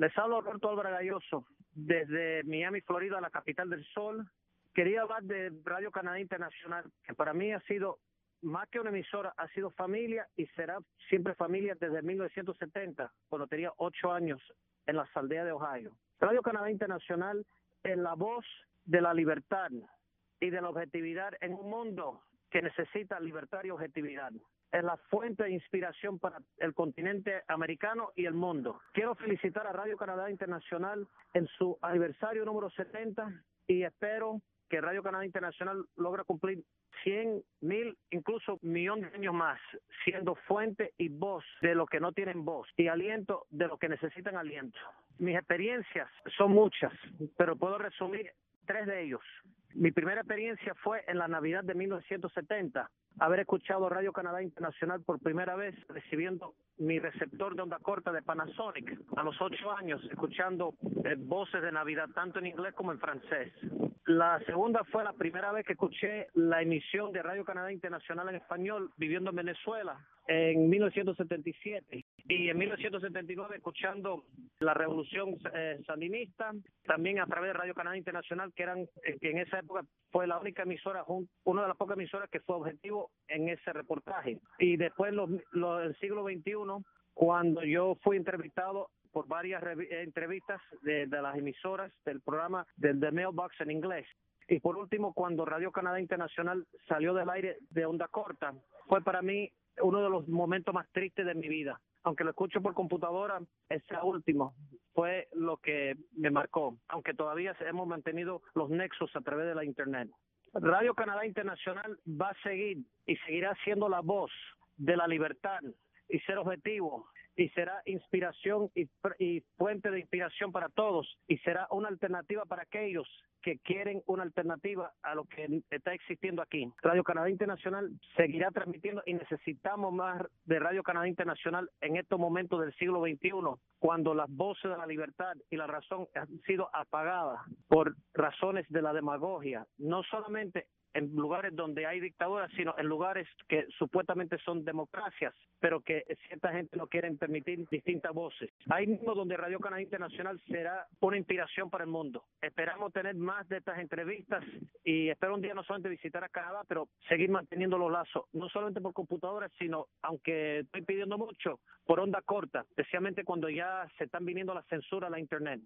Les hablo Roberto Álvarez Galloso desde Miami, Florida, la capital del sol. Quería hablar de Radio Canadá Internacional, que para mí ha sido más que una emisora, ha sido familia y será siempre familia desde 1970, cuando tenía ocho años en la aldea de Ohio. Radio Canadá Internacional es la voz de la libertad y de la objetividad en un mundo que necesita libertad y objetividad. Es la fuente de inspiración para el continente americano y el mundo. Quiero felicitar a Radio Canadá Internacional en su aniversario número 70 y espero que Radio Canadá Internacional logra cumplir 100 mil, incluso millón de años más, siendo fuente y voz de los que no tienen voz y aliento de los que necesitan aliento. Mis experiencias son muchas, pero puedo resumir tres de ellos. Mi primera experiencia fue en la Navidad de 1970, haber escuchado Radio Canadá Internacional por primera vez recibiendo mi receptor de onda corta de Panasonic a los ocho años, escuchando eh, voces de Navidad tanto en inglés como en francés. La segunda fue la primera vez que escuché la emisión de Radio Canadá Internacional en español viviendo en Venezuela en 1977 y en 1979 escuchando la revolución eh, sandinista, también a través de Radio Canadá Internacional, que eran eh, en esa época fue la única emisora, una de las pocas emisoras que fue objetivo en ese reportaje. Y después, los, el siglo XXI, cuando yo fui entrevistado por varias eh, entrevistas de, las emisoras del programa del The Mailbox en inglés. Y por último, cuando Radio Canadá Internacional salió del aire de onda corta, fue para mí uno de los momentos más tristes de mi vida. Aunque lo escucho por computadora, ese último fue lo que me marcó, aunque todavía hemos mantenido los nexos a través de la Internet. Radio Canadá Internacional va a seguir y seguirá siendo la voz de la libertad y ser objetivo y será inspiración y, fuente de inspiración para todos y será una alternativa para aquellos que quieren una alternativa a lo que está existiendo aquí. Radio Canadá Internacional seguirá transmitiendo y necesitamos más de Radio Canadá Internacional en estos momentos del siglo XXI, cuando las voces de la libertad y la razón han sido apagadas por razones de la demagogia, no solamente en lugares donde hay dictaduras, sino en lugares que supuestamente son democracias, pero que cierta gente no quiere permitir distintas voces. Ahí mismo donde Radio Canadá Internacional será una inspiración para el mundo. Esperamos tener más de estas entrevistas y espero un día no solamente visitar a Canadá, pero seguir manteniendo los lazos, no solamente por computadoras, sino, aunque estoy pidiendo mucho, por onda corta, especialmente cuando ya se están viniendo la censura a la Internet.